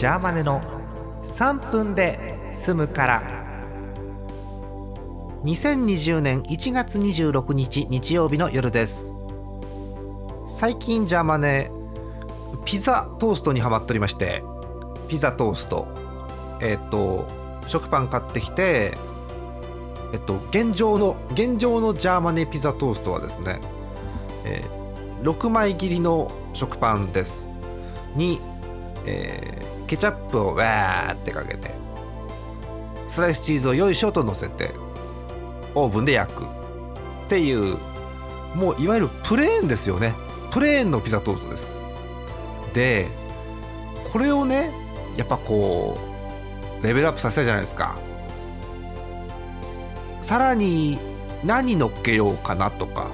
ジャーマネの3分で済むから。2020年1月26日日曜日の夜です。最近ジャーマネピザトーストにハマっておりましてピザトースト。えっ、と食パン買ってきてえっと現状の現状のジャーマネピザトーストはですね、えー6枚切りの食パンです。に、えーケチャップをわーってかけてスライスチーズをよいしょと乗せてオーブンで焼くっていうもういわゆるプレーンですよね。プレーンのピザトーストです。でこれをねやっぱこうレベルアップさせたじゃないですか。さらに何乗っけようかなとか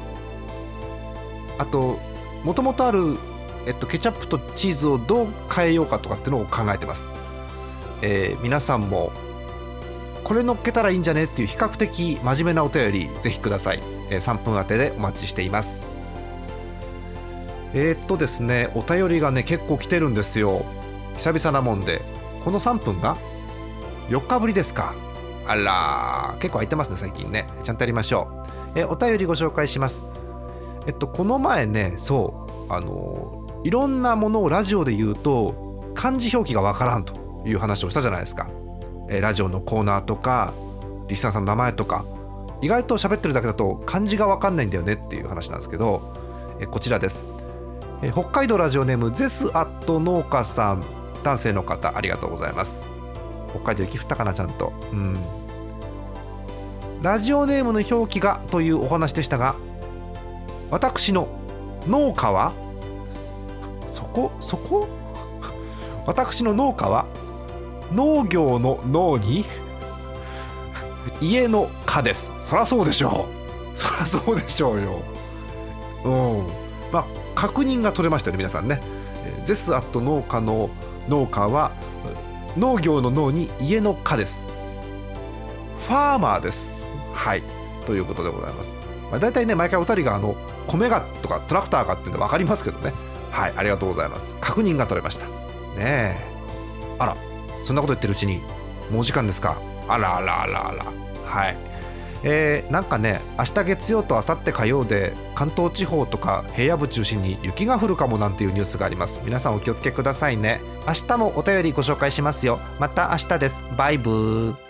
あともともとある、えっと、ケチャップとチーズをどう変えようかとかっていうのを考えてます、えー皆さんもこれ乗っけたらいいんじゃねっていう比較的真面目なお便りぜひください、えー3分当てでお待ちしています。えーっとですねお便りがね結構来てるんですよ。久々なもんで。この3分が4日ぶりですか。あら結構空いてますね最近ね。ちゃんとやりましょう、えーお便りご紹介します。えっとこの前ねそうあのいろんなものをラジオで言うと漢字表記がわからんという話をしたじゃないですか、えーラジオのコーナーとかリスナーさんの名前とか。意外と喋ってるだけだと漢字がわかんないんだよねっていう話なんですけど、えーこちらです、えー北海道ラジオネームゼスアット農家さん。男性の方ありがとうございます。北海道雪降ったかなちゃんと。うん。ラジオネームの表記がというお話でしたが私の農家はそこそこ？私の農家は農業の農に家の家です。そらそうでしょう。そらそうでしょうよ。うん。まあ確認が取れましたね皆さんね。ゼスアット農家の農家は農業の農に家の家です。ファーマーです。はい。ということでございます、まあ、大体ね毎回お二人があの米がとかトラクターかっていうの分かりますけどね。はいありがとうございます。確認が取れました。ねえ。あらそんなこと言ってるうちにもう時間ですか。あらあらあらあら。はい。えーなんかね明日月曜と明後日火曜で関東地方とか平野部中心に雪が降るかもなんていうニュースがあります。皆さんお気をつけくださいね。明日もお便りご紹介しますよ。また明日です。バイブー。